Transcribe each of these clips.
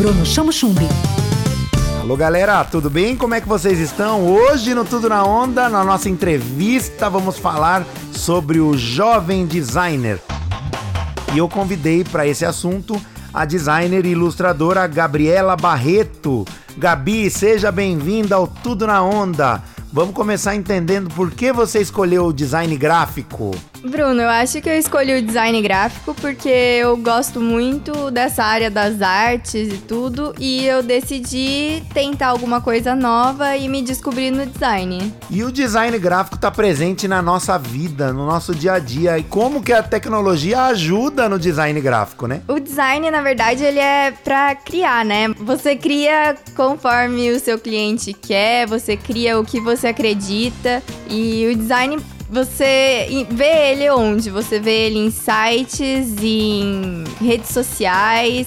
Bruno Chamo Chumbi. Alô galera, tudo bem? Como é que vocês estão? Hoje no Tudo na Onda, na nossa entrevista, vamos falar sobre o jovem designer. E eu convidei para esse assunto a designer e ilustradora Gabriela Barreto. Gabi, seja bem-vinda ao Tudo na Onda. Vamos começar entendendo por que você escolheu o design gráfico. Bruno, eu acho que eu escolhi o design gráfico porque eu gosto muito dessa área das artes e tudo, e eu decidi tentar alguma coisa nova e me descobrir no design. E o design gráfico está presente na nossa vida, no nosso dia a dia. E como que a tecnologia ajuda no design gráfico, né? O design, na verdade, ele é para criar, né? Você cria conforme o seu cliente quer, você cria o que você acredita, e o design você vê ele onde? Você vê ele em sites, em redes sociais,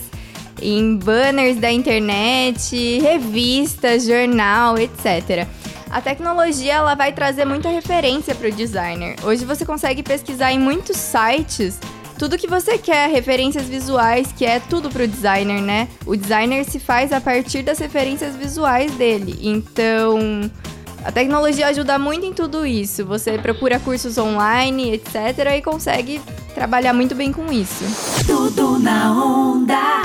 em banners da internet, revistas, jornal, etc. A tecnologia ela vai trazer muita referência para o designer. Hoje você consegue pesquisar em muitos sites tudo que você quer, referências visuais, que é tudo para o designer, né? O designer se faz a partir das referências visuais dele. Então, a tecnologia ajuda muito em tudo isso. Você procura cursos online, etc., e consegue trabalhar muito bem com isso. Tudo na onda.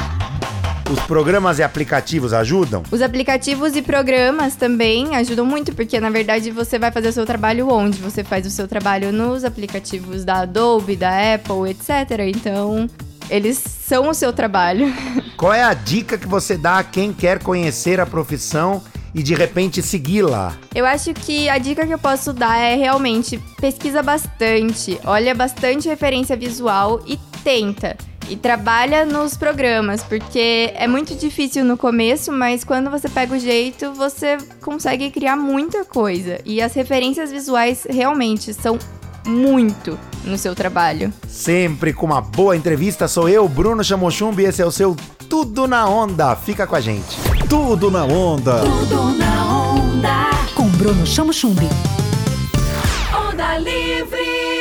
Os programas e aplicativos ajudam? Os aplicativos e programas também ajudam muito, porque na verdade você vai fazer o seu trabalho onde? Você faz o seu trabalho nos aplicativos da Adobe, da Apple, etc. Então, eles são o seu trabalho. Qual é a dica que você dá a quem quer conhecer a profissão e de repente segui-la? Eu acho que a dica que eu posso dar é realmente pesquisa bastante, olha bastante referência visual e tenta. E trabalha nos programas, porque é muito difícil no começo, mas quando você pega o jeito, você consegue criar muita coisa. E as referências visuais realmente são muito no seu trabalho. Sempre com uma boa entrevista, sou eu, Bruno Chamochumbi, esse é o seu Tudo na Onda. Fica com a gente. Tudo na Onda. Tudo na onda. Com Bruno Chamo Chumbi. Onda livre.